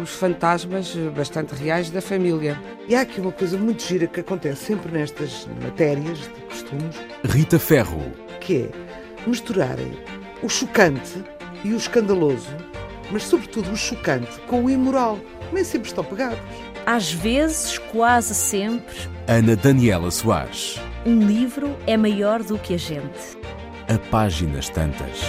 os fantasmas bastante reais da família. E há aqui uma coisa muito gira que acontece sempre nestas matérias de costumes. Rita Ferro. Que é misturarem o chocante e o escandaloso, mas sobretudo o chocante com o imoral. Nem sempre estão pegados. Às vezes, quase sempre. Ana Daniela Soares. Um livro é maior do que a gente. A páginas tantas.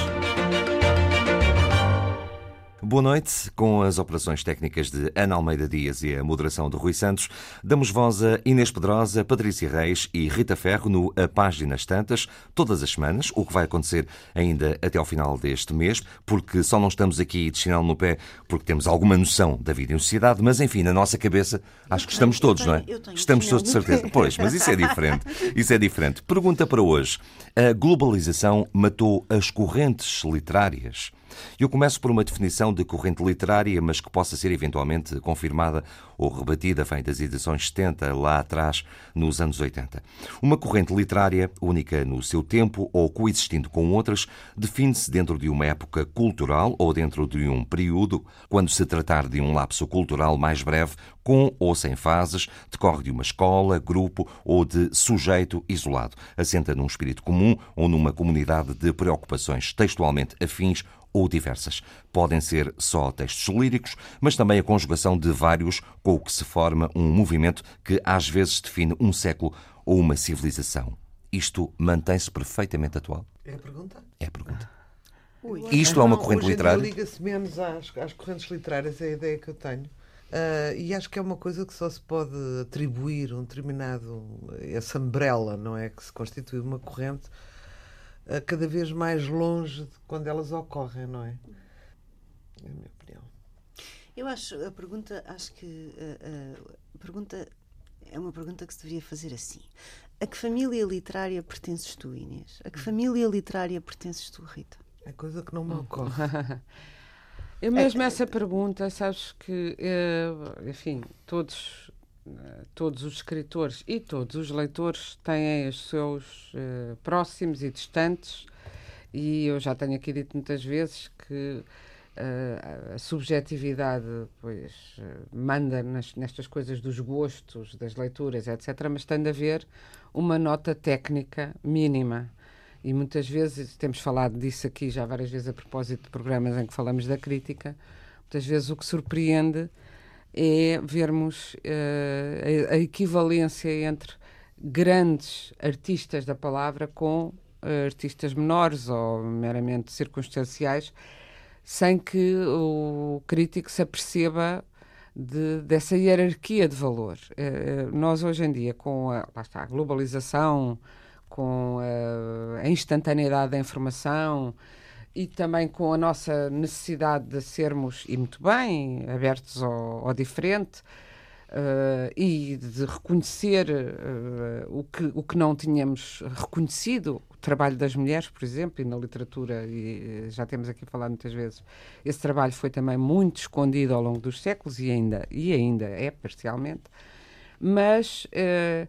Boa noite. Com as operações técnicas de Ana Almeida Dias e a moderação de Rui Santos, damos voz a Inês Pedrosa, Patrícia Reis e Rita Ferro no A Páginas Tantas, todas as semanas, o que vai acontecer ainda até ao final deste mês, porque só não estamos aqui de chinelo no pé porque temos alguma noção da vida em sociedade, mas enfim, na nossa cabeça, acho que estamos todos, não é? Estamos todos de certeza. Pois, mas isso é diferente. Isso é diferente. Pergunta para hoje. A globalização matou as correntes literárias? Eu começo por uma definição de corrente literária, mas que possa ser eventualmente confirmada ou rebatida, vem das edições 70, lá atrás, nos anos 80. Uma corrente literária, única no seu tempo ou coexistindo com outras, define-se dentro de uma época cultural ou dentro de um período, quando se tratar de um lapso cultural mais breve, com ou sem fases, decorre de uma escola, grupo ou de sujeito isolado, assenta num espírito comum ou numa comunidade de preocupações textualmente afins ou diversas. Podem ser só textos líricos, mas também a conjugação de vários, com o que se forma um movimento que às vezes define um século ou uma civilização. Isto mantém-se perfeitamente atual? É a pergunta? É a pergunta. Ui. Isto é uma corrente literária? liga-se menos às, às, correntes literárias, é a ideia que eu tenho. Uh, e acho que é uma coisa que só se pode atribuir um determinado. essa umbrella, não é? Que se constitui uma corrente cada vez mais longe de quando elas ocorrem, não é? É a minha opinião. Eu acho a pergunta, acho que a, a pergunta é uma pergunta que se deveria fazer assim. A que família literária pertences tu, Inês? A que hum. família literária pertences tu, Rita? É coisa que não me ocorre. Eu mesmo é, essa pergunta, sabes que, eh, enfim, todos todos os escritores e todos os leitores têm os seus uh, próximos e distantes, e eu já tenho aqui dito muitas vezes que uh, a subjetividade pois, uh, manda nas, nestas coisas dos gostos, das leituras, etc., mas tem de haver uma nota técnica mínima. E muitas vezes, temos falado disso aqui já várias vezes a propósito de programas em que falamos da crítica, muitas vezes o que surpreende é vermos uh, a, equivalência entre grandes artistas da palavra com uh, artistas menores ou meramente circunstanciais, sem que o crítico se aperceba de, dessa hierarquia de valor. Uh, nós, hoje em dia, com a, está, a globalização, com a, a instantaneidade da informação, e também com a nossa necessidade de sermos, e muito bem, abertos ao, ao diferente uh, e de reconhecer uh, o, que, o que não tínhamos reconhecido, o trabalho das mulheres, por exemplo, e na literatura, e já temos aqui falado muitas vezes, esse trabalho foi também muito escondido ao longo dos séculos e ainda, e ainda é parcialmente, mas. Uh,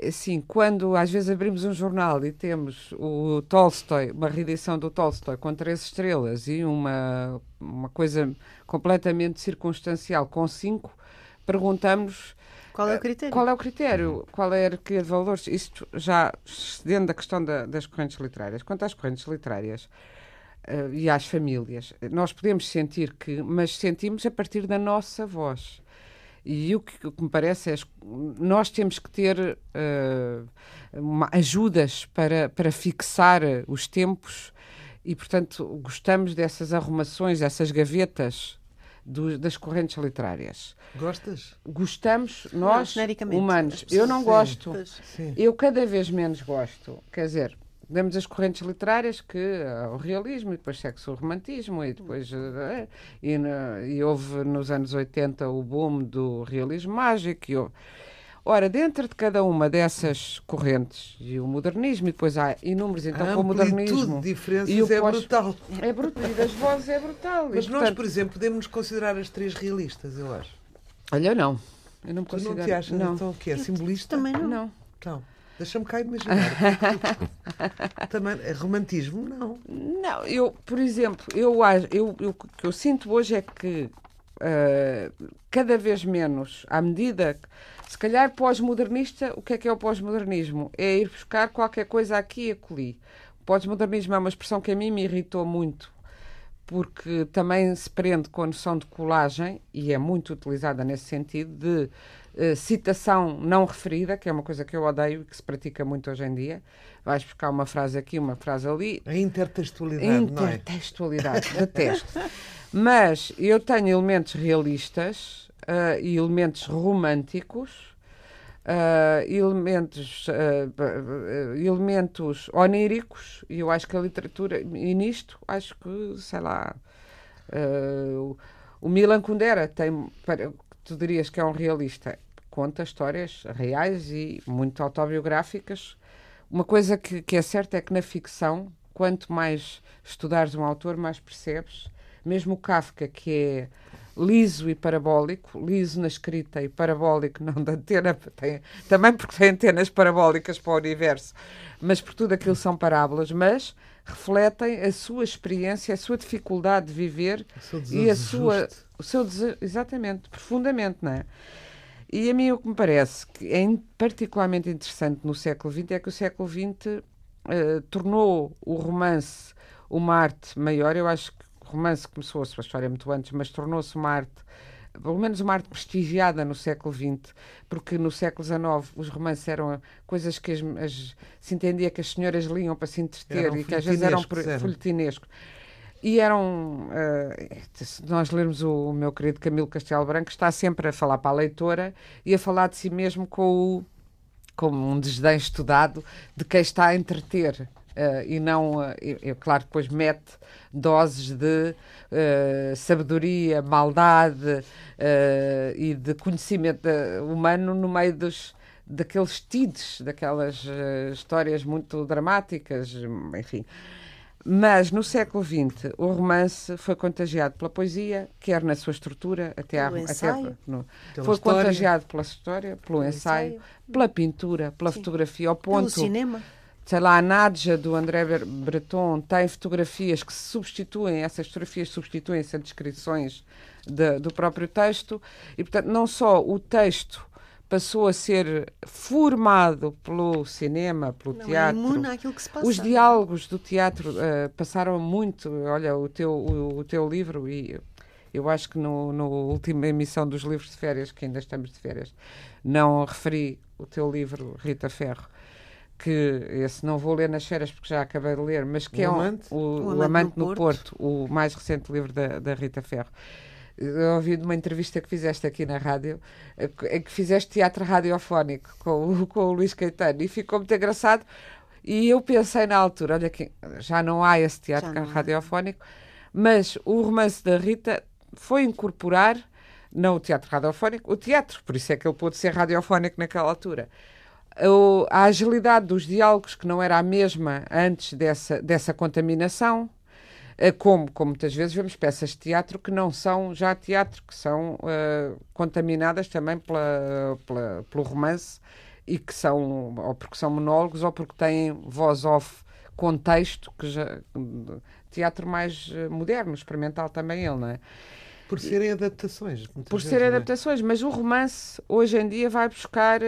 assim, quando às vezes abrimos um jornal e temos o Tolstói, uma reedição do Tolstói com três estrelas e uma, uma coisa completamente circunstancial com cinco, perguntamos qual é o critério? Qual é o critério? Qual é a hierarquia de valores? Isto já dentro da questão da, das correntes literárias. Quanto às correntes literárias uh, e às famílias, nós podemos sentir que, mas sentimos a partir da nossa voz. E o que, o que me parece é nós temos que ter uh, uma, ajudas para, para fixar os tempos e, portanto, gostamos dessas arrumações, dessas gavetas do, das correntes literárias. Gostas? Gostamos, nós, humanos. Eu não gosto. Sim. Eu cada vez menos gosto. Quer dizer, temos as correntes literárias que uh, o realismo e depois segue-se o romantismo e depois uh, e, e, houve nos anos 80 o boom do realismo mágico e houve, Ora, dentro de cada uma dessas correntes, e o modernismo, e depois há inúmeros, então, a com o modernismo. de diferenças e o é pós- brutal. É brutal, e das vozes é brutal. Mas e, nós, portanto, por exemplo, podemos nos considerar as três realistas, eu acho. Olha, não. Eu não me Tu não considero. te achas, não. então, o que é? Simbolista? Também não. Não. Não. Deixa-me cá imaginar. Também, é romantismo, não. Não, eu, por exemplo, eu, acho- eu, eu- o que eu sinto hoje é que ah, cada vez menos, à medida que, se calhar, pós-modernista, o que é que é o pós-modernismo? É ir buscar qualquer coisa aqui e acolhi. O pós-modernismo é uma expressão que a mim me irritou muito, porque também se prende com a noção de colagem, e é muito utilizada nesse sentido, de eh, citação não referida, que é uma coisa que eu odeio e que se pratica muito hoje em dia. Vais buscar uma frase aqui, uma frase ali, A intertextualidade, não é? Intertextualidade, detesto. Mas eu tenho elementos realistas ah, e elementos românticos, ah, elementos, elementos oníricos, e eu acho que a literatura, e nisto, acho que, sei lá, o, o Milan Kundera tem, tu dirias que é um realista, conta histórias reais e muito autobiográficas. Uma coisa que, que é certa é que na ficção, quanto mais estudares um autor, mais percebes. Mesmo o Kafka, que é liso e parabólico, liso na escrita e parabólico não da antena, tem, também porque tem antenas parabólicas para o universo, mas por tudo aquilo são parábolas, mas refletem a sua experiência, a sua dificuldade de viver e a sua o seu dese- exatamente profundamente não é? E a mim o que me parece que é particularmente interessante no século XX é que o século XX eh, tornou o romance uma arte maior. Eu acho que o romance começou a sua história muito antes mas tornou-se uma arte pelo menos uma arte prestigiada no século XX, porque no século XIX os romances eram coisas que as- as- se entendia que as senhoras liam para se entreter e que às vezes eram folhetinescos. E eram, eh, se nós lermos o, o meu querido Camilo Castelo Branco, está sempre a falar para a leitora e a falar de si mesmo com, o, com um desdém estudado de quem está a entreter. Eh, e não, eh, e- e, claro, depois mete doses de eh, sabedoria, maldade eh, e de conhecimento eh, humano no meio dos, daqueles tides, daquelas eh, histórias muito dramáticas, enfim. Mas no século XX o romance foi contagiado pela poesia, quer na sua estrutura, até, à, Pelo até no- Pela foi história. contagiado pela história, pelo Pelo ensaio, ensaio. pela pintura, pela Sim. fotografia, ao Pelo ponto cinema. Sei lá, a Nadja do André Breton tem fotografias que substituem, essas fotografias substituem-se a descrições da- do próprio texto, e portanto não só o texto passou a ser formado pelo cinema, pelo Não é teatro. àquilo que se passa. Os diálogos do teatro eh, passaram muito. Olha, o teu, o, o teu livro, e eu acho que no, no última emissão dos livros de férias, que ainda estamos de férias, não referi o teu livro, Rita Ferro, que esse não vou ler nas férias porque já acabei de ler, mas que O é um- Amante? o, O o Amante Amante no no Porto. Porto, o mais recente livro da, da Rita Ferro. Eu ouvi de uma entrevista que fizeste aqui na rádio, eh, em que fizeste teatro radiofónico com, o- com o Luís Caetano e ficou muito engraçado. E eu pensei na altura, olha que já não há esse teatro há. radiofónico, mas o romance da Rita foi incorporar, não o teatro radiofónico, o teatro, por isso é que ele pôde ser radiofónico naquela altura. A agilidade dos diálogos, que não era a mesma antes dessa, dessa contaminação, eh, como, como muitas vezes vemos peças de teatro que não são já teatro, que são eh, contaminadas também pela, pela- pelo romance e que são, ou porque são monólogos, ou porque têm voz off com texto, que já, teatro mais eh, moderno, experimental também ele, não é? Por serem adaptações. por serem é? adaptações, mas o romance hoje em dia vai buscar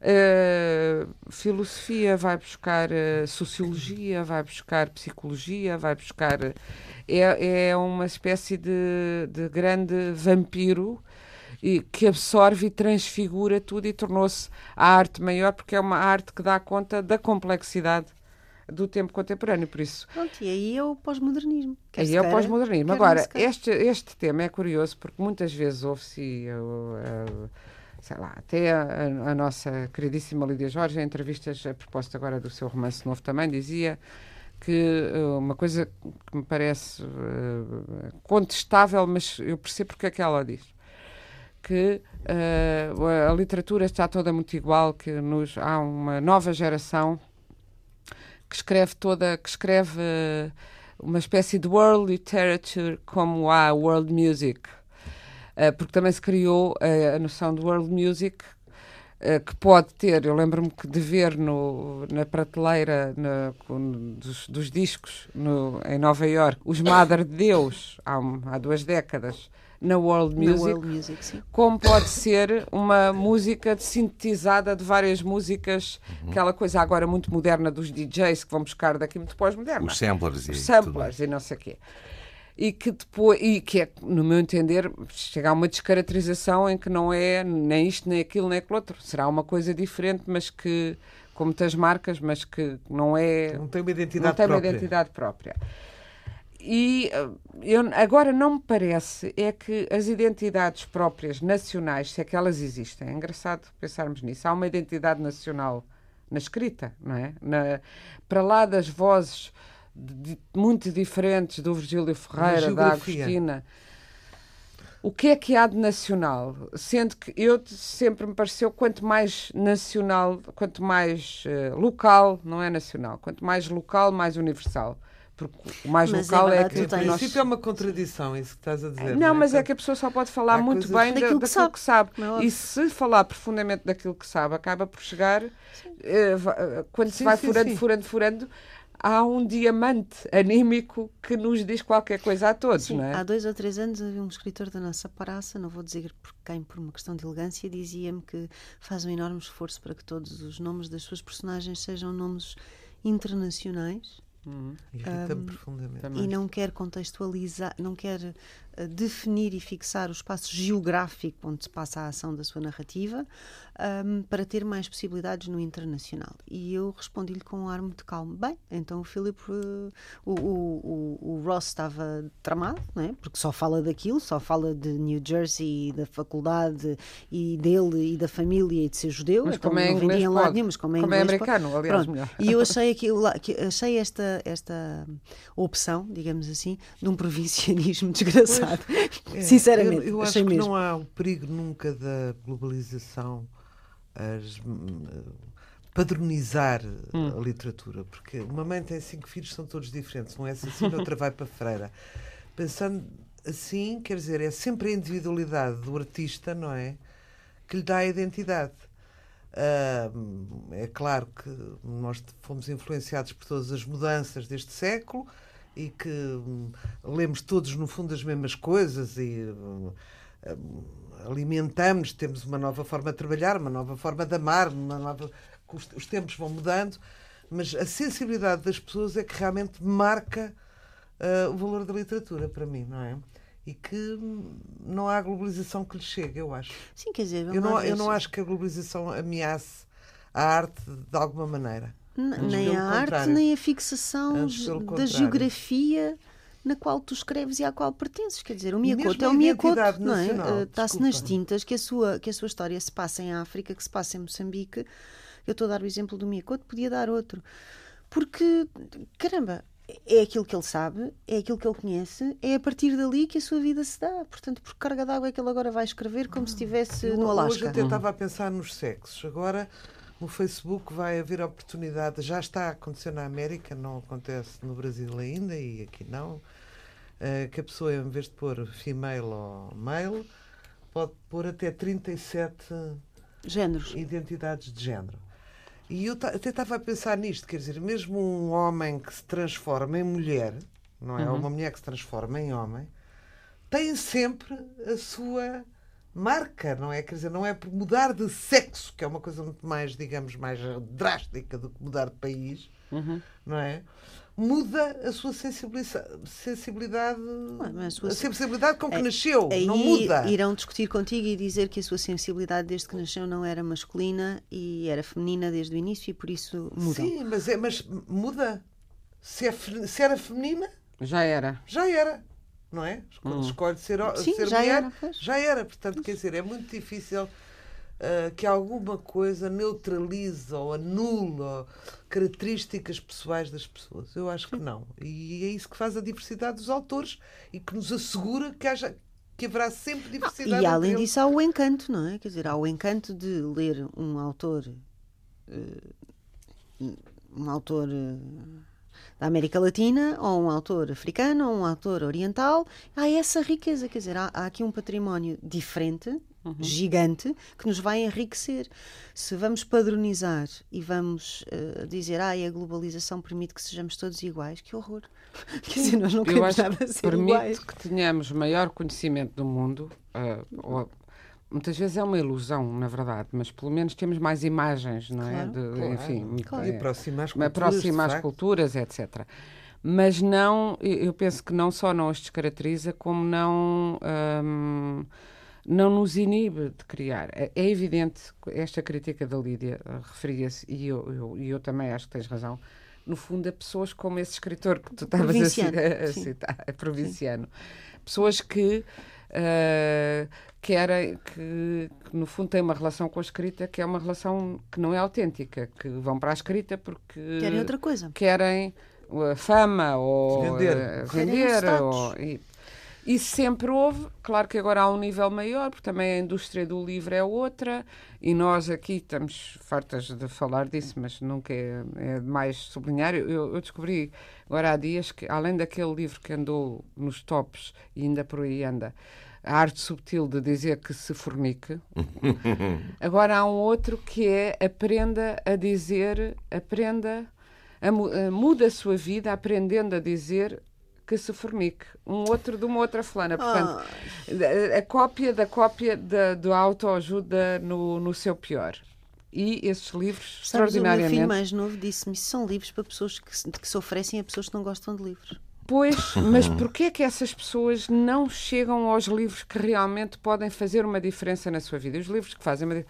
eh, filosofia, vai buscar eh, sociologia, vai buscar psicologia, vai buscar. eh, É, é uma espécie de, de grande vampiro e que absorve e transfigura tudo e tornou-se a arte maior porque é uma arte que dá conta da complexidade do tempo contemporâneo. Por isso, Pronto, e aí é o pós-modernismo. Aí é o pós-modernismo. Agora, este, este tema é curioso porque muitas vezes ouve-se, uh, uh, sei lá, até a, a- nossa queridíssima Lídia Jorge, em entrevistas a propósito agora do seu romance novo também, dizia que uh, uma coisa que me parece uh, contestável, mas eu percebo porque é que ela diz. Que Uh, a literatura está toda muito igual, que nos, há uma nova geração que escreve toda, que escreve uh, uma espécie de world literature como há world music. Uh, porque também se criou a noção de world music que pode ter, eu lembro-me de ver no, na prateleira na, com, dos, dos, discos no, em Nova York os Mother de Deus há, há duas décadas na world music, na world music como pode ser uma música sintetizada de várias músicas, uhum. aquela coisa agora muito moderna dos DJs que vão buscar daqui muito pós-moderna. Os samplers e Os samplers e não sei o quê. E que depois, e que é, no meu entender, chega a uma descaracterização em que não é nem isto, nem aquilo, nem aquilo outro. Será uma coisa diferente, mas que, com muitas marcas, mas que não é. Não tem uma identidade não tem própria. Uma identidade própria. E eh, eu, agora não me parece é que as identidades próprias nacionais, se é que elas existem, é engraçado pensarmos nisso. Há uma identidade nacional na escrita, não é? Na, para lá das vozes de, muito diferentes do Virgílio Ferreira, da Agostina. O que é que há de nacional? Sendo que eu sempre me pareceu quanto mais nacional, quanto mais uh, local, não é nacional, quanto mais local, mais universal porque o mais mas local é, é que. Em princípio é uma contradição isso que estás a dizer. Não, não é? mas é que a pessoa só pode falar Há muito bem daquilo, da, que, sabe. que sabe. É e se falar profundamente daquilo que sabe, acaba por chegar. Uh, quando sim, se vai sim, furando, sim. furando, furando, há um diamante anímico que nos diz qualquer coisa a todos, Sim, não é? Há dois ou três anos havia um escritor da nossa praça, não vou dizer por quem, por uma questão de elegância, dizia-me que faz um enorme esforço para que todos os nomes das suas personagens sejam nomes internacionais Uhum. Irrita-me um, profundamente. E não quer contextualizar, não quer definir e fixar o espaço geográfico onde se passa a ação da sua narrativa um, para ter mais possibilidades no internacional. E eu respondi-lhe com um ar muito calmo. Bem, então o Philip, uh, o, o, o, Ross estava tramado, não é? porque só fala daquilo, só fala de New Jersey, da faculdade e dele e da família e de ser judeu. Mas então como é não inglês, lado nenhum, mas como é, como inglês, é americano, aliás, melhor. E eu achei, aquilo, achei esta, esta opção, digamos assim, de um provincianismo desgraçado. É, Sinceramente, eu, eu acho que mesmo. não há o perigo nunca da globalização as, padronizar hum. a literatura, porque uma mãe tem cinco filhos, são todos diferentes, um é assassino, outra vai para a freira. Pensando assim, quer dizer, é sempre a individualidade do artista, não é? Que lhe dá a identidade. Uh, é claro que nós fomos influenciados por todas as mudanças deste século e que um, lemos todos, no fundo, as mesmas coisas e um, alimentamos, temos uma nova forma de trabalhar, uma nova forma de amar, uma nova... os, os tempos vão mudando, mas a sensibilidade das pessoas é que realmente marca uh, o valor da literatura para mim, não é? E que não há globalização que lhe chegue, eu acho. Sim, quer dizer, eu não, eu não acho que a globalização ameace a arte de alguma maneira. Nem a arte, nem a fixação da geografia na qual tu escreves e à qual pertences. Quer dizer, o Miyakoto é o Miyakoto, não é? Está-se eh, nas tintas que a, sua, que a sua história se passa em África, que se passa em Moçambique. Eu estou a dar o exemplo do Miyakoto, podia dar outro. Porque, caramba, é aquilo que ele sabe, é aquilo que ele conhece, é a partir dali que a sua vida se dá. Portanto, por carga d'água é que ele agora vai escrever como se estivesse no Alasca. Hoje até estava a pensar nos sexos. Agora no Facebook vai haver oportunidade, já está a acontecer na América, não acontece no Brasil ainda e aqui não, uh, que a pessoa, em vez de pôr female ou male, pode pôr até 37 géneros. identidades de género. E eu até estava a pensar nisto, quer dizer, mesmo um homem que se transforma em mulher, não é? Uhum. Uma mulher que se transforma em homem, tem sempre a sua marca, não é? Quer dizer, não é por mudar de sexo, que é uma coisa muito mais, digamos, mais drástica do que mudar de país, uhum. não é? Muda a sua sensibilidade, a, sua... a sensibilidade com que é, nasceu, aí não muda. Irão discutir contigo e dizer que a sua sensibilidade desde que nasceu não era masculina e era feminina desde o início e por isso muda. Sim, mas, é, mas muda. Se, é, se era feminina, já era. Já era não é? Quando hum. escolhe ser, Sim, ser já mulher, era, já era. Portanto, quer dizer, é muito difícil uh, que alguma coisa neutralize ou anule características pessoais das pessoas. Eu acho que não. E é isso que faz a diversidade dos autores e que nos assegura que haja que haverá sempre Ah, diversidade. e além disso há o encanto, não é? Quer dizer, há o encanto de ler um autor, eh, um autor eh, da América Latina, ou um autor africano, ou um autor oriental. Há essa riqueza, quer dizer, há, há aqui um património diferente, gigante, que nos vai enriquecer. Se vamos padronizar e vamos eh, dizer, ah, a globalização permite que sejamos todos iguais, que horror. Quer dizer, nós não queremos nada que ser permite iguais. que tenhamos maior conhecimento do mundo. ah, ou- muitas vezes é uma ilusão, na verdade, mas pelo menos temos mais imagens, não é? Claro, De- Claro, enfim, claro. é- E aproximar as me culturas, aproxima facto. culturas, etc. Mas não, eu penso que não só não as descaracteriza, como não, hum, não nos inibe de criar. É, é evidente, esta crítica da Lídia ah, referia-se, e eu, eu, e eu também acho que tens razão, no fundo, a pessoas como esse escritor que tu estavas a, a sim. citar, é provinciano. Pessoas que ah, querem, que, que no fundo têm uma relação com a escrita que é uma relação que não é autêntica, que vão para a escrita porque Querem outra coisa. querem a fama ou Vender. Querem vender ou, e, isso sempre houve, claro que agora há um nível maior, porque também a indústria do livro é outra, e nós aqui estamos fartas de falar disso, mas nunca é, é demais sublinhar. Eu, eu- descobri agora há dias que, além daquele livro que andou nos tops e ainda por aí anda, a arte subtil de dizer que se fornique, Agora há um outro que é aprenda a dizer, aprenda, a, a- muda a sua vida aprendendo a dizer que se fornique. Um outro de uma outra fulana. Portanto, a, a cópia da cópia da, do autoajuda no, no seu pior. E esses livros, Sabes, o meu filho extraordinariamente. mais novo disse-me são livros para pessoas que se, que se oferecem a pessoas que não gostam de livros. Pois, mas porquê é que essas pessoas não chegam aos livros que realmente podem fazer uma diferença na sua vida? Os livros que fazem uma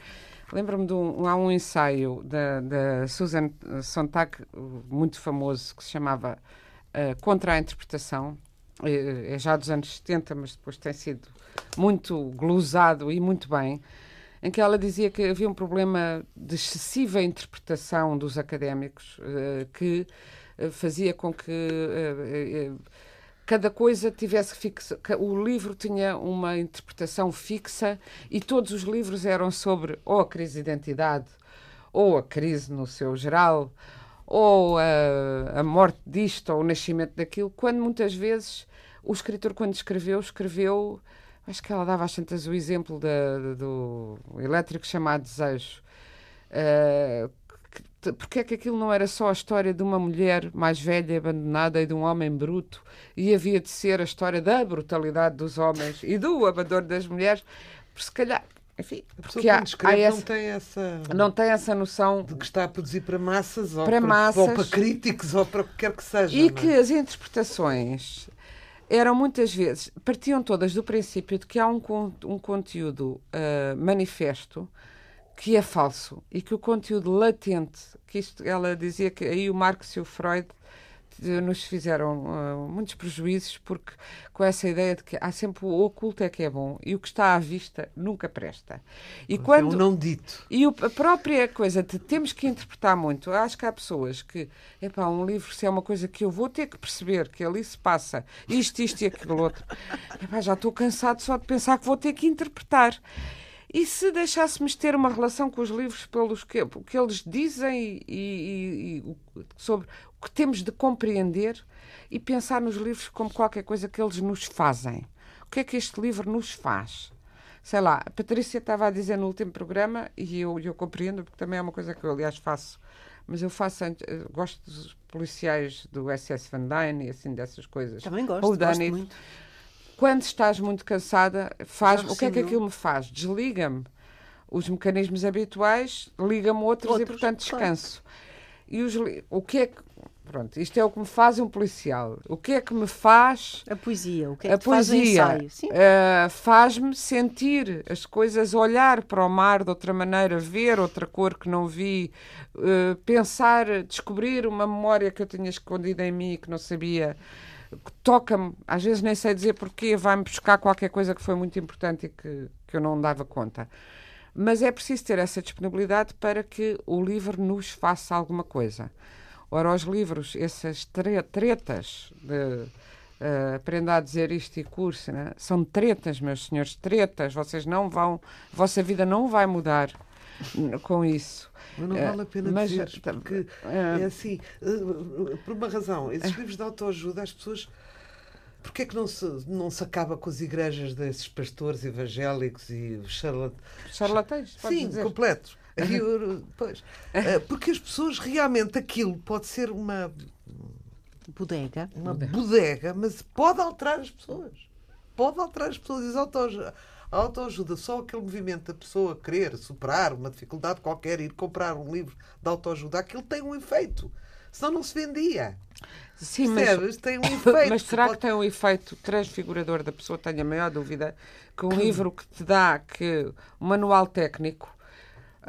Lembro-me de um, há um ensaio da, da Susan Sontag, muito famoso, que se chamava eh, Contra a Interpretação. É, é já dos anos 70, mas depois tem sido muito glosado e muito bem, em que ela dizia que havia um problema de excessiva interpretação dos académicos eh, que eh, fazia com que eh, eh, cada coisa tivesse fixa. O livro tinha uma interpretação fixa e todos os livros eram sobre ou a crise de identidade, ou a crise no seu geral, ou a, a morte disto, ou o nascimento daquilo, quando muitas vezes o escritor, quando escreveu, escreveu. Acho que ela dava às tantas o exemplo do elétrico chamado Desejo. Que- porque é que aquilo não era só a história de uma mulher mais velha, abandonada, e de um homem bruto, e havia de ser a história da brutalidade dos homens e do abandono das mulheres, por se calhar, enfim, A pessoa quando escreve essa, não tem essa... não tem essa noção de que está a produzir para massas, ou Para para, massas. ou para críticos, ou para o que quer que seja. E é? que as interpretações eram muitas vezes, partiam todas do princípio de que há um, um conteúdo ah, manifesto que é falso e que o conteúdo latente, que isto, ela dizia que aí o Marx e o Freud nos fizeram ah, muitos prejuízos porque com essa ideia de que há sempre o oculto é que é bom e o que está à vista nunca presta. E É quando um não dito. e o- a própria coisa de temos que interpretar muito. Eu acho que há pessoas que, epá, um livro, se é uma coisa que eu vou ter que perceber, que ali se passa isto, isto e aquilo outro, epá, já estou cansado só de pensar que vou ter que interpretar. E se deixássemos ter uma relação com os livros pelos que, que eles dizem e, e- e sobre que temos de compreender e pensar nos livros como qualquer coisa que eles nos fazem. O que é que este livro nos faz? sei lá, a Patrícia estava a dizer no último programa, e eu, eu compreendo, porque também é uma coisa que eu, aliás, faço, mas eu faço, ant- eh, gosto dos policiais do SS Van Dyne e assim dessas coisas. Também gosto, done gosto it? muito. Quando estás muito cansada, faz o que é que aquilo me faz? Desliga-me os mecanismos habituais, liga-me outros, e, Outros, portanto, claro. descanso. E os, o que é que. Pronto, isto é o que me faz um policial. O que é que me faz A poesia, o que é que a te faz poesia ensaio? Sim. eh, faz-me sentir as coisas, olhar para o mar de outra maneira, ver outra cor que não vi, eh, pensar, descobrir uma memória que eu tinha escondida em mim e que não sabia. Toca-me, às vezes nem sei dizer porquê, vai-me buscar qualquer coisa que foi muito importante e que, que eu não dava conta. Mas é preciso ter essa disponibilidade para que o livro nos faça alguma coisa. Ora, os livros, essas tre- tretas de Uh, aprenda a dizer isto e curso, né? são tretas, meus senhores, tretas. Vocês não vão, vossa vida não vai mudar com isso. Mas não vale a pena mas, dizer, porque é assim, por uma razão, esses livros de autoajuda, as pessoas. Porquê é que não se, não se acaba com as igrejas desses pastores evangélicos e charlat... charlatães? Sim, dizer. completos. Pois. Uh, porque as pessoas realmente aquilo pode ser uma bodega. Uma bodega, mas pode alterar as pessoas. Pode alterar as pessoas. Diz autoajuda. A autoajuda, só aquele movimento da pessoa querer superar uma dificuldade qualquer, ir comprar um livro de autoajuda, aquilo tem um efeito. Senão não se vendia. Sim, Percebes? mas, tem um efeito. Mas será pode... que tem um efeito transfigurador da pessoa? Tenho a maior dúvida que um livro que te dá que um manual técnico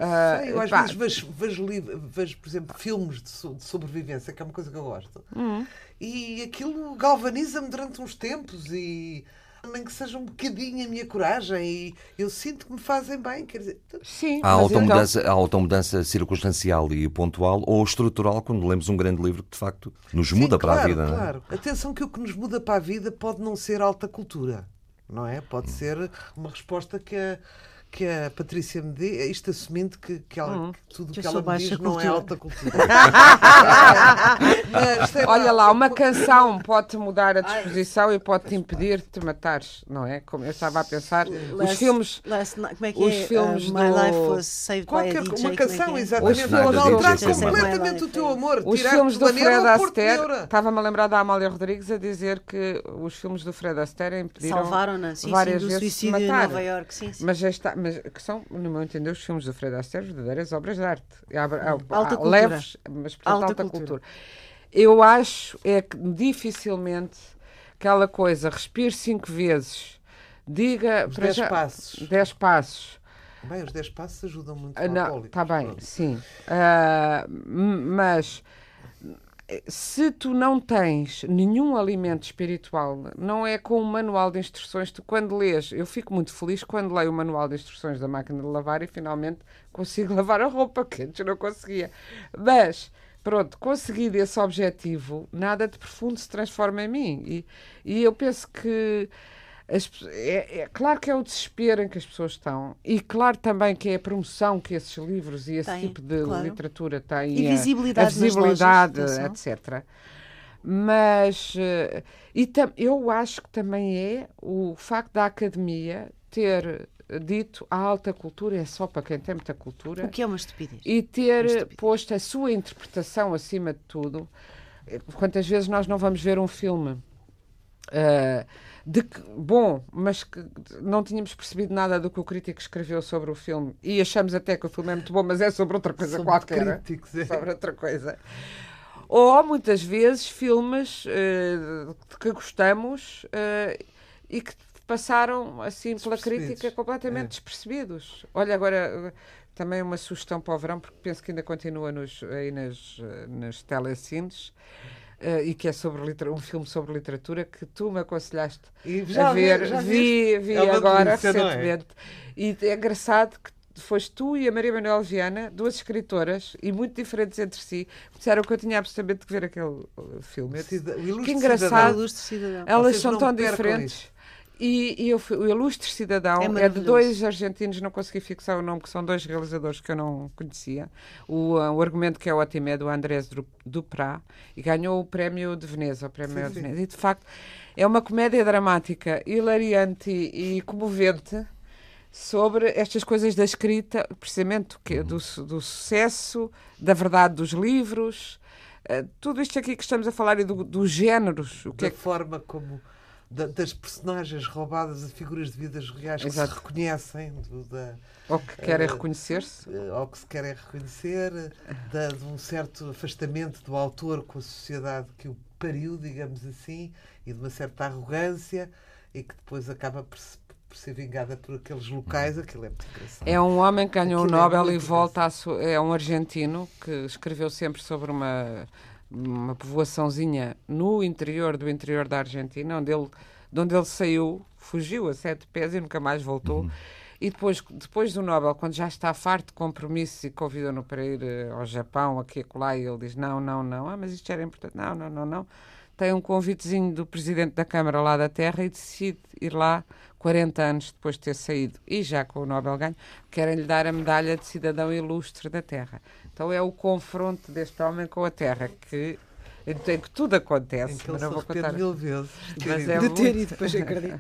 Uh, Sei, eu às pá. vezes vejo, vejo, vejo, por exemplo, filmes de, so, de, sobrevivência, que é uma coisa que eu gosto, uhum. e aquilo galvaniza-me durante uns tempos e nem que seja um bocadinho a minha coragem e eu sinto que me fazem bem. Quer dizer, Sim, há automudança, então... há automudança circunstancial e pontual ou estrutural quando lemos um grande livro que de facto nos Sim, muda claro, para a vida. Claro. Não é? Atenção que o que nos muda para a vida pode não ser alta cultura, não é? Pode hum. ser uma resposta que a que a Patrícia me dê, isto assumindo que, que, ela, uhum. que tudo o que que ela me diz cultura. não é alta cultura. é Olha lá, uma canção pode mudar a disposição Ai. e pode te impedir de te matares, não é? Como eu estava a pensar, last, os filmes. Last, como é que os é? filmes uh, do... My Life was saved Qualquer, by a DJ, uma canção, é? exatamente. Alterar completamente o teu amor. Os filmes do Fred Astaire. Estava-me a lembrar da Amália Rodrigues a dizer que os filmes do Fred Astaire impediram Salvaram-na, sim, várias sim, do vezes suicídio de em matar. Nova Iorque, sim, sim. Mas, já está, mas que são no meu entender, os filmes do Fred Astaire verdadeiras obras de arte. Há, há, alta há cultura. leves, mas portanto, Alta alta, cultura. cultura. Eu acho é que dificilmente aquela coisa, respire cinco vezes, diga Os dez já- passos. dez passos. Bem, os 10 passos ajudam muito Ah, não, alcoólico. está bem, sim. Ah, m- mas se tu não tens nenhum alimento espiritual, não é com o manual de instruções, tu quando lês, eu fico muito feliz quando leio o manual de instruções da máquina de lavar e finalmente consigo lavar a roupa, que antes não conseguia. Mas, pronto, conseguido esse objetivo, nada de profundo se transforma em mim. E, e eu penso que as é, é claro que é o desespero em que as pessoas estão e claro também que é a promoção que esses livros e esse Tem, tipo de claro. literatura têm E a- visibilidade a nas visibilidade, lojas, etc mas eh, e tam, eu acho que também é o facto da academia ter dito a alta cultura é só para quem tem muita cultura O que é uma estupidez. e ter estupidez. posto a sua interpretação acima de tudo. Quantas vezes nós não vamos ver um filme ah, de que, bom, mas que não tínhamos percebido nada do que o crítico escreveu sobre o filme e achamos até que o filme é muito bom, mas é sobre outra coisa Sobre qualquer. críticos, é. Sobre outra coisa. Ou muitas vezes filmes de que gostamos eh, e que passaram assim pela crítica completamente É. despercebidos. Olha, agora eh, também uma sugestão para o verão, porque penso que ainda continua nos, aí nas, nas telecines. Eh, e que é sobre um filme sobre literatura que tu me aconselhaste E já a ver. vi- já vi, vi É agora é? recentemente. E é engraçado que foste tu e a Maria Manuel Viana, duas escritoras e muito diferentes entre si, disseram que eu tinha absolutamente que ver aquele uh, filme. Cida- que engraçado. cidadão. Elas Vocês são tão diferentes. E, e eu fui- o Ilustre Cidadão É é, de dois argentinos, não consegui fixar o nome, que são dois realizadores que eu não conhecia. O, uh, o argumento que é ótimo é do Andrés Duprá e ganhou o prémio de Veneza. O prémio Sim, de sim. Veneza. E de facto é uma comédia dramática, hilariante e comovente sobre estas coisas da escrita, precisamente do, quê? do, su- do sucesso, da verdade dos livros, eh, tudo isto aqui que estamos a falar e do- dos géneros. O que da é que forma como da- das personagens roubadas a figuras de vidas reais que Exato. se reconhecem do- da, ou que querem Eh, reconhecer-se? eh, ao que se querem reconhecer, da- de um certo afastamento do autor com a sociedade que o pariu, digamos assim, e de uma certa arrogância, e que depois acaba por, se- por ser vingada por aqueles locais. Aquilo é muito engraçado. É um homem que ganhou o Aquilo é Nobel e muito volta a é um argentino que escreveu sempre sobre uma uma povoaçãozinha no interior do interior da Argentina, onde ele, de onde ele saiu, fugiu a sete pés e nunca mais voltou. E depois, depois do Nobel, quando já está farto de compromissos e convidam-no para ir eh, ao Japão, aqui e acolá, e ele diz: Não, não, não, ah, mas isto era importante, não, não, não, não. Tem um convitezinho do presidente da Câmara lá da Terra e decide ir lá 40 anos depois de ter saído e já com o Nobel ganho, querem-lhe dar a medalha de cidadão ilustre da Terra. Então é o confronto deste homem com a Terra que em que tudo acontece. Em que ele mas não vou contar. mil vezes. de ter Mas ido. é de ter muito- e depois acredito.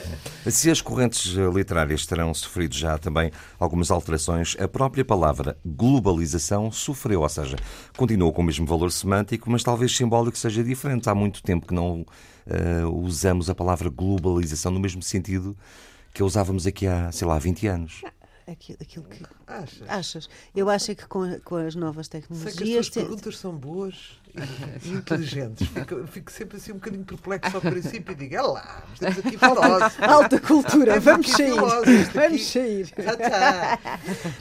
Se as correntes eh, literárias terão sofrido já também algumas alterações, a própria palavra globalização sofreu, ou seja, continuou com o mesmo valor semântico, mas talvez simbólico seja diferente. Há muito tempo que não eh, usamos a palavra globalização no mesmo sentido que a usávamos aqui há, sei lá, 20 anos. Aquilo, aquilo que Achas? achas. Eu acho é que com, com as novas Sei que as tecnologias. tuas perguntas são boas inteligentes. Fico, fico sempre assim um bocadinho perplexo ao princípio e digo: é lá, mas temos aqui filósofos. Alta cultura, vamos sair. Vamos sair. Já está.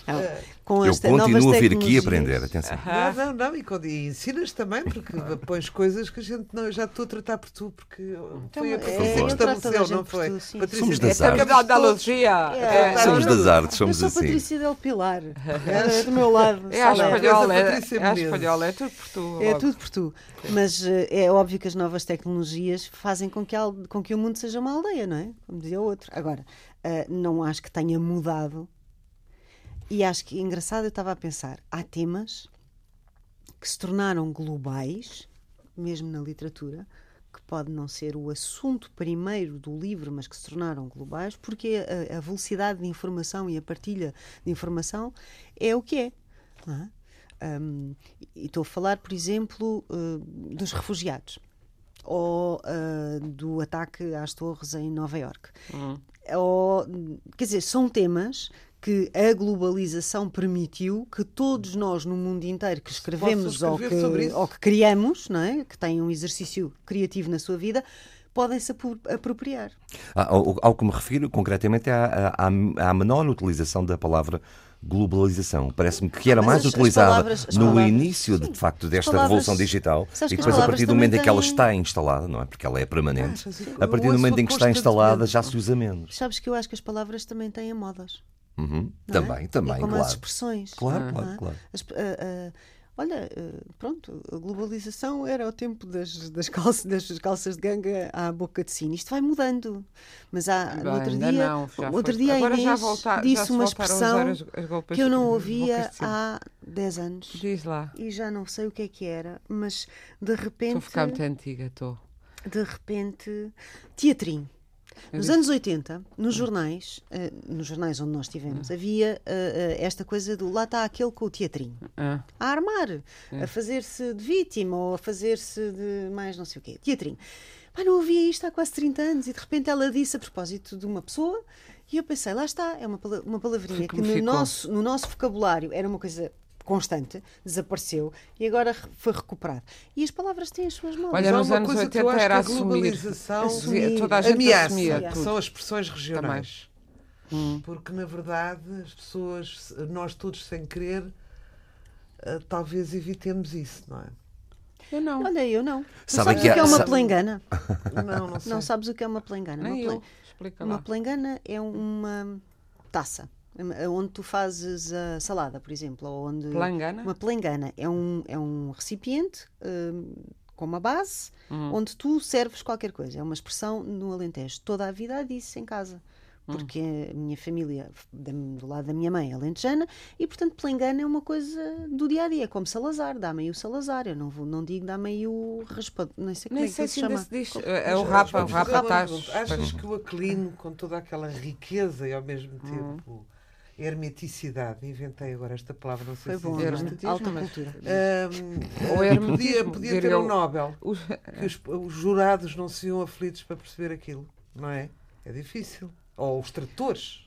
Não, com Eu continuo a vir aqui aprender, atenção. Não, não, não, e, quando- e ensinas também, porque pões coisas que a gente não. Eu já estou a tratar por tu, porque foi a é, profissão eu que estabeleceu, não foi? tu, sim. Patrícia Somos disse, das artes. Estamos da Andalusia. É, Somos das artes, Eu somos sou assim. Patrícia Del Pilar. É do meu lado. É a espanhola, é, Patrícia é é tudo por tu. É logo. tudo por tu. Mas eh, é óbvio que as novas tecnologias fazem com que, com que o mundo seja uma aldeia, não é? Como dizia o outro. Agora, eh, não acho que tenha mudado. E acho que, engraçado, eu estava a pensar: há temas que se tornaram globais, mesmo na literatura, que pode não ser o assunto primeiro do livro, mas que se tornaram globais, porque a, a velocidade de informação e a partilha de informação é o que é. é? Um, e estou a falar, por exemplo, uh, dos refugiados ou uh, do ataque às torres em Nova Iorque. Ou, quer dizer, são temas que a globalização permitiu que todos nós no mundo inteiro que escrevemos ou que, ou que criamos, não é? que têm um exercício criativo na sua vida, podem se apro- apropriar. Ah, Ao, ao que me refiro, concretamente, é à, à, à menor utilização da palavra globalização. Parece-me que era mais as- as utilizada palavras- as no palavras- início, de, sim. de facto, As desta palavras- revolução digital e as depois, a palavras partir do momento em que ela está instalada, não é? Porque ela é permanente. Achas? A partir do momento em que está instalada, já se usa menos. Sabes que eu acho que as palavras também têm modas. Uhum. é? Também, também, é como as claro. expressões. Claro, claro, é? claro. As- ah, ah, olha, ah, pronto, a globalização era o tempo das, das, calças, das calças de ganga à boca de sino. Isto vai mudando. Mas há, Bem, no outro dia, não, outro dia a Inês volta- disse se uma expressão as- as golpes- que eu não ouvia há 10 anos. Diz lá. E já não sei o que é que era, mas de repente. Estou a ficar muito antiga, estou. de repente, teatrinho. Nos anos 80, nos jornais, eh, nos jornais onde nós estivemos, havia eh, eh, esta coisa do lá está aquele com o teatrinho. Ah, A armar, a fazer-se de vítima ou a fazer-se de mais não sei o quê. Teatrinho. Pá, não ouvia isto há quase 30 anos e de repente ela disse a propósito de uma pessoa e eu pensei, lá está, é uma, uma palavrinha que Como no ficou. nosso, no nosso vocabulário era uma coisa constante, desapareceu e agora foi recuperado. E as palavras têm as suas modas. Olha, Mas há nos uma anos coisa que eu 80 acho era que a globalização Assumir. Toda a gente ameaça, assumia tudo. são as expressões regionais. Porque, na verdade, as pessoas, nós todos sem querer, eh, talvez evitemos isso, não é? Eu não. Olha, eu não. Tu Sabem sabes que o que é uma sa- plengana? Não, não sei. Não sabes o que é uma plengana? Nem uma, eu. Explica uma lá. plengana é uma taça onde tu fazes a salada, por exemplo, ou onde Plangana? uma plengana é um é um recipiente hum, com uma base Hum. onde tu serves qualquer coisa. É uma expressão no Alentejo. Toda a vida há disso em casa. Hum. Porque a minha família, do lado da minha mãe, é alentejana, e portanto plengana é uma coisa do dia a dia, como Salazar, dá-me aí o Salazar. Eu não, vou, não digo dá-me aí o raspa, nem sei como Nem é que sei isso se chama. se diz. Como- É o Mas, rapa, o rapa pergunto, Achas que o Aquilino, com toda aquela riqueza e ao mesmo Hum. tempo hermeticidade, inventei agora esta palavra, não sei Foi se bom, existe. não é? Hermetismo, alta cultura. Ahm, Ou hermetismo, podia, podia ter um. Nobel. Os- Que os, os jurados não se iam aflitos para perceber aquilo, não é? É difícil. Ou os tratores.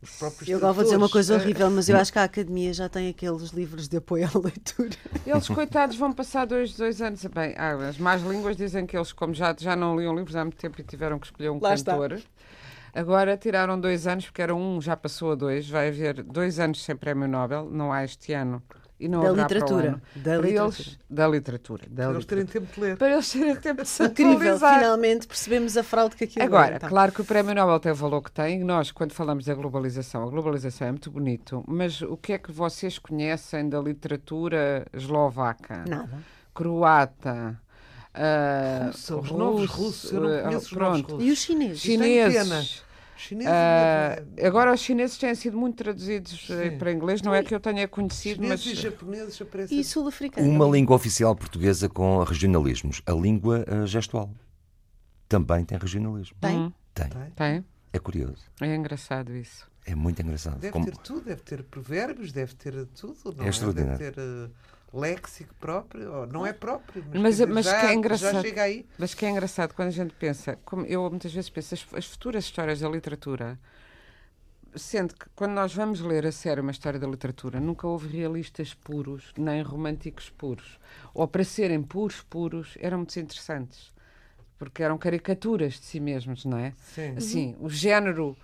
Os próprios Eu agora vou dizer uma coisa horrível, mas eu acho que a academia já tem aqueles livros de apoio à leitura. Eles, coitados, vão passar dois, dois anos. Bem, ah, as más línguas dizem que eles, como já, já não liam livros há muito tempo e tiveram que escolher um Lá está. Agora tiraram dois anos, porque era um, já passou a dois. Vai haver dois anos sem prémio Nobel, não há este ano e não Da haverá para o literatura. ano. Da para literatura. eles, da literatura. Da Para eles terem literatura. tempo de ler. Para eles terem tempo de se Incrível, finalmente percebemos a fraude que aquilo Agora, é. então. claro que o Prémio Nobel tem o valor que tem. Nós, quando falamos da globalização, a globalização é muito bonito, mas o que é que vocês conhecem da literatura eslovaca, Nada. croata, Russa, os novos russo, russos, eu não ah, conheço os novos pronto. russos. E os chineses? Tem pena. chineses. Chineses é- agora os chineses têm sido muito traduzidos eh, Sim. para inglês, não é que eu tenha conhecido, chineses e mas japoneses aparecem. E sul-africanos? Uma língua oficial portuguesa com regionalismos. A língua eh, gestual. Também tem regionalismo. Tem? Hum, Tem. tem. É curioso. É engraçado isso. É muito engraçado. Deve Como- ter tudo, deve ter provérbios, deve ter tudo. Não É extraordinário. Deve ter eh, léxico próprio. ou não é próprio, mas, Mas- dizer, mas já, que é engraçado. já chega aí. Mas que é engraçado quando a gente pensa, como eu muitas vezes penso, as, as futuras histórias da literatura, sendo que quando nós vamos ler a sério uma história da literatura, nunca houve realistas puros, nem românticos puros. Ou para serem puros, puros, eram muito interessantes. Porque eram caricaturas de si mesmos, não é? Sim. Assim, o género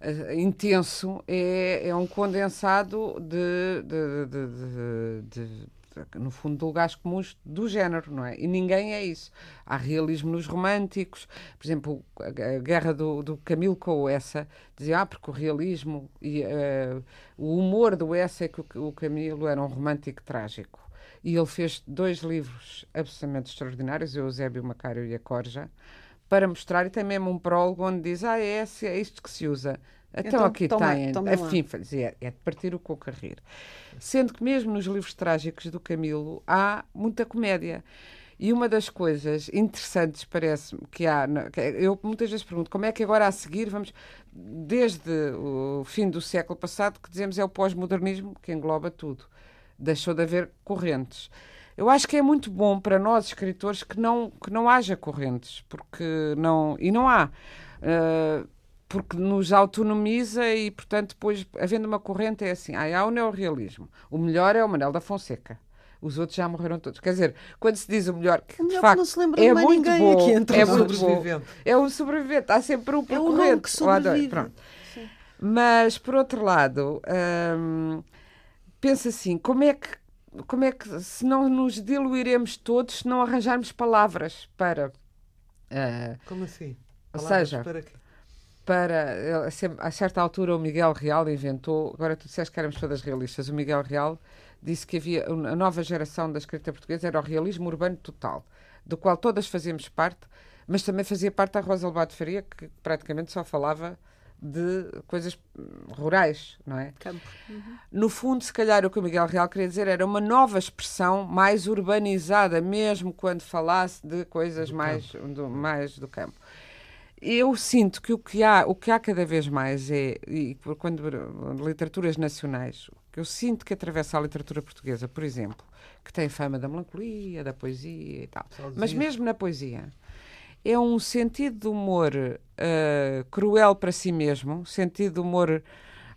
eh, intenso é, é um condensado de, de- de- de- de- de- no fundo, de lugares comuns do género, não é? E ninguém é isso. Há realismo nos românticos, por exemplo, a, guerra do, do Camilo com o Essa, dizia, ah, porque o realismo e eh, o humor do Essa é que o, o Camilo era um romântico trágico. E ele fez dois livros absolutamente extraordinários, o Eusébio Macário e a Corja, para mostrar, e tem mesmo um prólogo onde diz: Ah, é, é isto que se usa. Então, Então, aqui toma- tem. lá. Afim, fazia, é de partir o coco a rir. Sendo que mesmo nos livros trágicos do Camilo há muita comédia. E uma das coisas interessantes, parece-me, que há. que Eu muitas vezes pergunto como é que agora a seguir vamos. Desde o fim do século passado, que dizemos é o pós-modernismo, que engloba tudo. Deixou de haver correntes. Eu acho que é muito bom para nós, escritores, que não, que não haja correntes, porque não. E não há. Uh, porque nos autonomiza e, portanto, depois, havendo uma corrente, é assim: ah, há o neorrealismo. O melhor é o Manel da Fonseca. Os outros já morreram todos. Quer dizer, quando se diz o melhor, que O de melhor que facto não se lembra é de mais muito ninguém bom, aqui entre é muito outros. bom. Sobrevivente. É um sobrevivente, há sempre um por É o nome corrente. que sobrevive. pronto. Mas, por outro lado, hum, pensa assim, como é que como é que se não nos diluiremos todos se não arranjarmos palavras para ah, Como assim? Ou Palavras seja, para quê? Para a sem- a certa altura o Miguel Real inventou, agora tu disseste que éramos todas realistas, o Miguel Real disse que havia a nova geração da escrita portuguesa era o realismo urbano total, do qual todas fazíamos parte, mas também fazia parte a Rosa Lobato Faria, que praticamente só falava de coisas hum, rurais, não é? Campo. No fundo, se calhar o que o Miguel Real queria dizer era uma nova expressão mais urbanizada, mesmo quando falasse de coisas mais do, mais do campo. Eu sinto que o que há, o que há cada vez mais é, e quando literaturas nacionais, o que eu sinto que atravessa a literatura portuguesa, por exemplo, que tem fama da melancolia, da poesia e tal, mas mesmo na poesia, é um sentido de humor ah, cruel para si mesmo, sentido de humor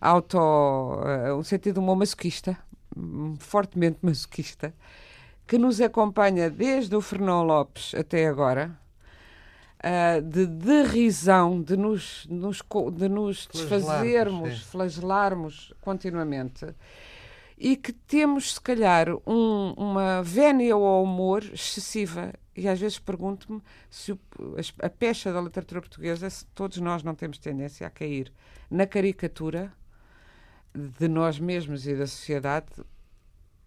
auto, ah, um sentido de humor masoquista, hum, fortemente masoquista, que nos acompanha desde o Fernão Lopes até agora, ah, de derrisão, de nos, nos de nos desfazermos, flagelarmos continuamente. E que temos, se calhar, um- uma vénia ao humor excessiva. E às vezes pergunto-me se o- as- a pecha da literatura portuguesa, se todos nós não temos tendência a cair na caricatura de nós mesmos e da sociedade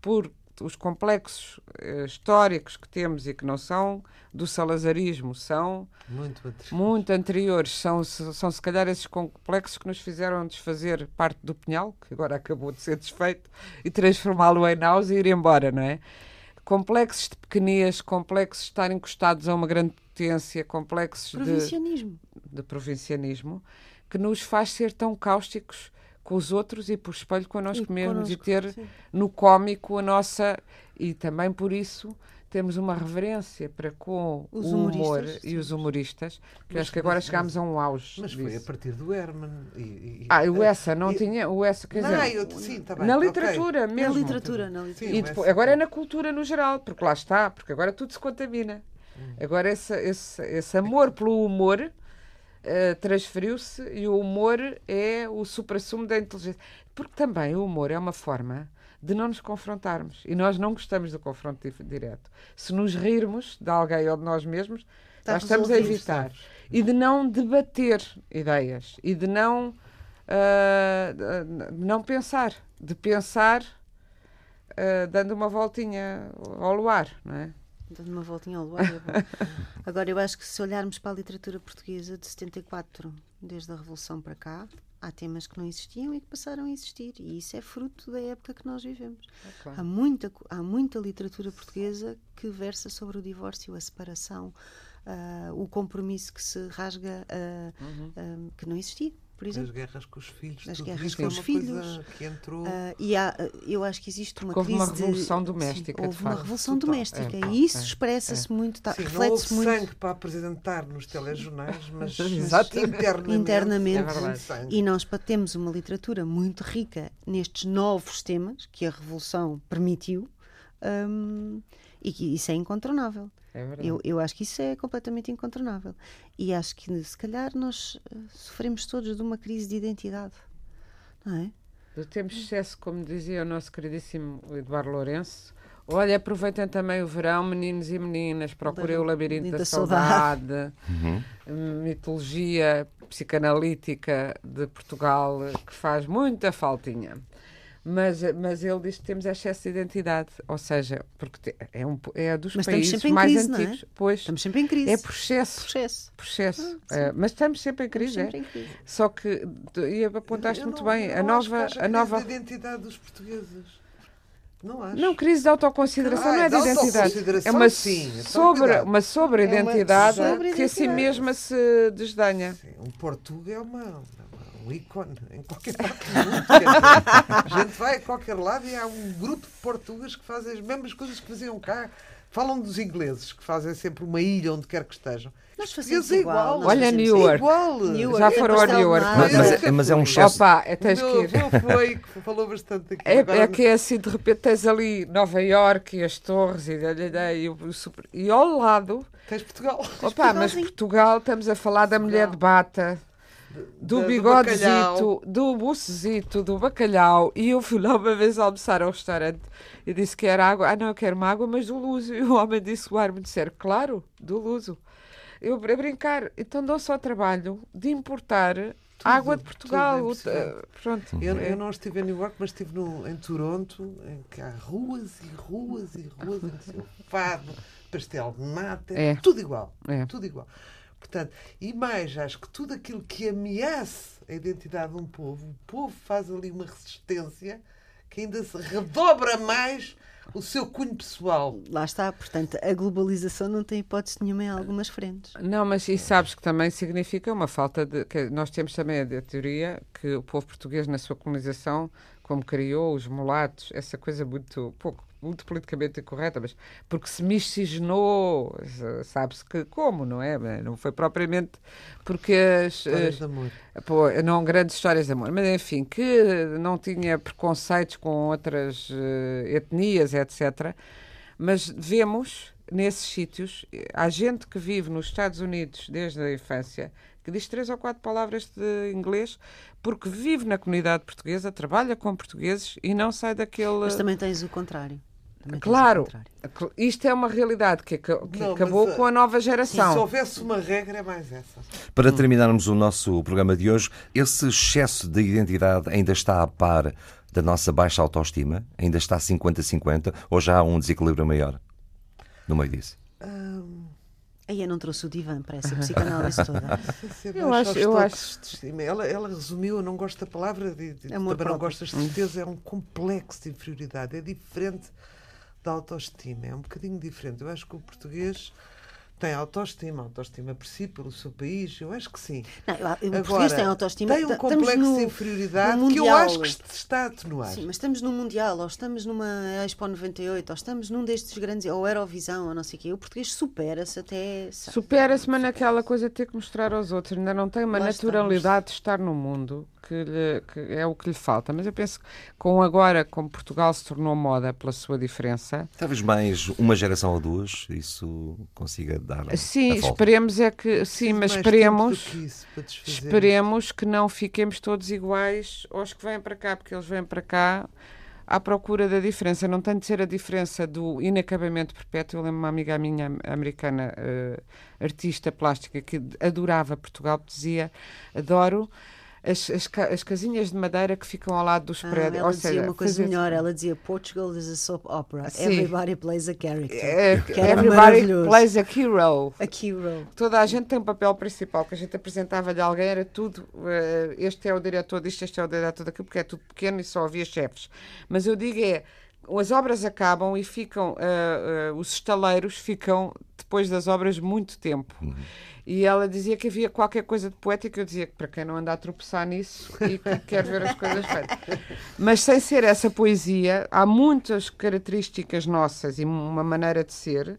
por os complexos eh, históricos que temos e que não são do salazarismo, são Muito antes. muito anteriores. São, são se calhar esses complexos que nos fizeram desfazer parte do Pinhal, que agora acabou de ser desfeito, e transformá-lo em naus e ir embora, não é? Complexos de pequenez, complexos de estar encostados a uma grande potência, complexos de, Provincianismo. de provincianismo, que nos faz ser tão cáusticos com os outros e por espelho connosco E mesmos e connosco, ter sim. no cómico a nossa e também por isso temos uma reverência para com Os o humor humoristas, e sim. os humoristas que eu Mas- acho que agora mas- chegámos a um auge Mas foi a disso. partir do Herman. E, e- ah o essa não e- tinha o essa quer Não, dizer eu, sim, tá bem, na literatura Na mesmo literatura, na Sim, literatura. e depois, agora é na cultura no geral, porque lá está, porque agora tudo se contamina. Agora esse, esse, esse amor pelo humor eh, transferiu-se e o humor é o suprassumo da inteligência. Porque também o humor é uma forma de não nos confrontarmos. E nós não gostamos do confronto di- direto. Se nos rirmos de alguém ou de nós mesmos, Está nós estamos a evitar. E de não debater ideias. E de não, ah, de não pensar. De pensar ah, dando uma voltinha ao luar, não é? Dando uma voltinha ao luar. é. Agora, eu acho que se olharmos para a literatura portuguesa de 74, desde a Revolução para cá, há temas que não existiam e que passaram a existir. E isso é fruto da época que nós vivemos. Há muita, há muita literatura portuguesa que versa sobre o divórcio, a separação, ah, o compromisso que se rasga, ah, ah, que não existia, por As exemplo. guerras com os filhos. As tudo guerras com é os uma filhos. que entrou. Ah, e há, ah, eu acho que existe uma Porque houve crise uma de- revolução Sim, doméstica, de houve uma facto. revolução Total. doméstica É, e isso é, expressa-se muito, tá, Sim, não houve reflete-se muito sangue para apresentar nos telejornais, mas, mas internamente, Internamente. houve É. E nós temos uma literatura muito rica nestes novos temas que a Revolução permitiu hum, e que isso é incontornável. É verdade. Eu, eu acho que isso é completamente incontornável. E acho que se calhar nós eh, sofremos todos de uma crise de identidade. Não é? Temos excesso, como dizia o nosso queridíssimo Eduardo Lourenço. Olha, aproveitem também o verão, meninos e meninas, procurem o labirinto da, da saudade, mitologia psicanalítica de Portugal, que faz muita faltinha. Mas, mas ele diz que temos excesso de identidade, ou seja, porque é, um, é dos Mas países mais crise, não é? antigos. Pois, Estamos sempre em crise. é processo. processo. processo. É, mas estamos sempre em crise, Estamos é? sempre em crise. Só que, e apontaste Eu muito não- bem, a não nova, a crise nova de identidade dos portugueses. Não acho. Não, crise de autoconsideração Ai, não é de de identidade. É uma, sim. Então, sobre, uma sobre-identidade É uma sobre-identidade. que a si mesma se desdenha. Sim, um Portuga é uma, uma- um ícone em qualquer parte do mundo. a gente vai a qualquer lado e há um grupo de portugueses que fazem as mesmas coisas que faziam cá. Falam dos ingleses, que fazem sempre uma ilha onde quer que estejam. Nós Os fazemos é igual. igual. nós Olha fazemos Newark. É igual. Newark, Já foram a Newark. nata. Mas, mas é, mas é um excesso. Opa, é, O tens meu que ir. foi, que falou bastante aqui. É, é que é assim, de repente tens ali Nova Iorque e as torres e, e, e, super- e ao lado, Tens Portugal. opa, mas. Portugal, estamos a falar da mulher de bata, do do bigodezito, do bucezito, do bacalhau. E eu fui lá uma vez almoçar ao restaurante e disse que era água. Ah, não, eu quero uma água, mas do Luso. E o homem disse, o ar me disseram, claro, do Luso. Eu a brincar, então dou-se ao trabalho de importar água de Portugal. tudo é pronto. Eu, eu não estive em New York, mas estive no, em Toronto, em que há ruas e ruas e ruas em que fado, pastel de nata, É. tudo igual. É. Tudo igual. Portanto, e mais, acho que tudo aquilo que ameace a identidade de um povo, o povo faz ali uma resistência que ainda se redobra mais o seu cunho pessoal. Lá está, portanto, a globalização não tem hipótese nenhuma em algumas frentes. Não, mas e sabes que também significa uma falta de. Que nós temos também a teoria que o povo português, na sua colonização, como criou os mulatos, essa coisa muito pouco. Muito politicamente incorreta, mas porque se miscigenou, se- sabe-se que como, não é? Não foi propriamente porque as, Histórias as- de amor. Pô, não grandes histórias de amor, mas enfim, que não tinha preconceitos com outras eh, etnias, etc. Mas vemos nesses sítios, há gente que vive nos Estados Unidos desde a infância que diz três ou quatro palavras de inglês porque vive na comunidade portuguesa, trabalha com portugueses e não sai daquele. Mas também tens o contrário. Claro, isto é uma realidade que, que Não, acabou mas, com a nova Se geração. houvesse uma regra, é mais essa. Para terminarmos o nosso programa de hoje, esse excesso de identidade ainda está a par da nossa baixa autoestima? Ainda está 50-50? Ou já há um desequilíbrio maior no meio disso? Aí eu não trouxe o divã para essa psicanálise toda. Se Eu acho- eu acho- de. Ela, ela resumiu, eu não gosto da palavra, de, de, Amor também não próprio. gosto das certeza, é um complexo de inferioridade, é diferente da autoestima, é um bocadinho diferente. Eu acho que o português tem autoestima, autoestima por si, pelo seu país, eu acho que sim. Não, eu- o Agora, português tem autoestima. tem um estamos complexo no- de inferioridade no que eu acho que está a atenuar. Sim, mas estamos num Mundial, ou estamos numa Expo 98, ou estamos num destes grandes, ou Eurovisão, ou não sei o quê. O português supera-se até. Supera-se, mas naquela coisa de ter que mostrar aos outros. Ainda não tem uma Lá naturalidade de estar no mundo, que, lhe- que é o que lhe falta. Mas eu penso que com agora, como Portugal se tornou moda pela sua diferença, Talvez mais uma geração ou duas, isso consiga dar. sim, a volta. esperemos é que, sim, mas esperemos. isso Esperemos que não fiquemos todos iguais aos que vêm para cá, porque eles vêm para cá à procura da diferença. Não tem de ser a diferença do inacabamento perpétuo. Eu lembro uma amiga minha am- americana, eh, artista plástica, que adorava Portugal, dizia: adoro as, as, as, casinhas de madeira que ficam ao lado dos ah, prédios. Ela Ou dizia seja, uma coisa fazer... melhor, ela dizia Portugal is a soap opera. Sim. Everybody plays a character. É, everybody plays a hero. A hero. Toda a gente tem um papel principal, que a gente apresentava-lhe alguém, era tudo, uh, este é o diretor disto, este é o diretor daquilo, porque é tudo pequeno e só havia chefes. Mas eu digo é, as obras acabam e ficam, uh, uh, os estaleiros ficam, depois das obras, muito tempo. Uhum. E ela dizia que havia qualquer coisa de poética. Eu dizia que para quem não anda a tropeçar nisso e que quer ver as coisas feitas. Mas sem ser essa poesia, há muitas características nossas e uma maneira de ser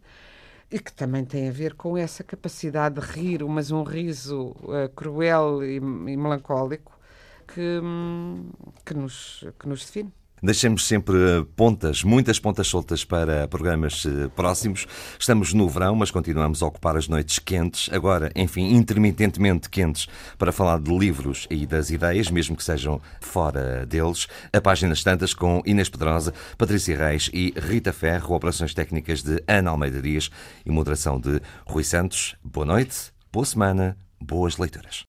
e que também tem a ver com essa capacidade de rir, mas um riso uh, cruel e, e melancólico que, hum, que, nos, que nos define. Deixemos sempre pontas, muitas pontas soltas para programas eh, próximos. Estamos no verão, mas continuamos a ocupar as noites quentes, agora, enfim, intermitentemente quentes, para falar de livros e das ideias, mesmo que sejam fora deles. A páginas tantas com Inês Pedrosa, Patrícia Reis e Rita Ferro, operações técnicas de Ana Almeida Dias e moderação de Rui Santos. Boa noite, boa semana, boas leituras.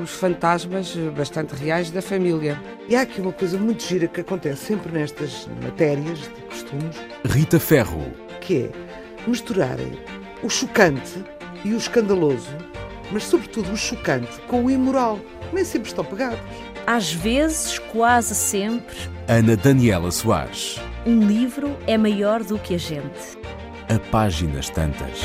os fantasmas bastante reais da família. E há aqui uma coisa muito gira que acontece sempre nestas matérias de costumes. Rita Ferro. Que é misturarem o chocante e o escandaloso, mas sobretudo o chocante com o imoral. Nem sempre estão pegados. Às vezes, quase sempre. Ana Daniela Soares. Um livro é maior do que a gente. A páginas tantas.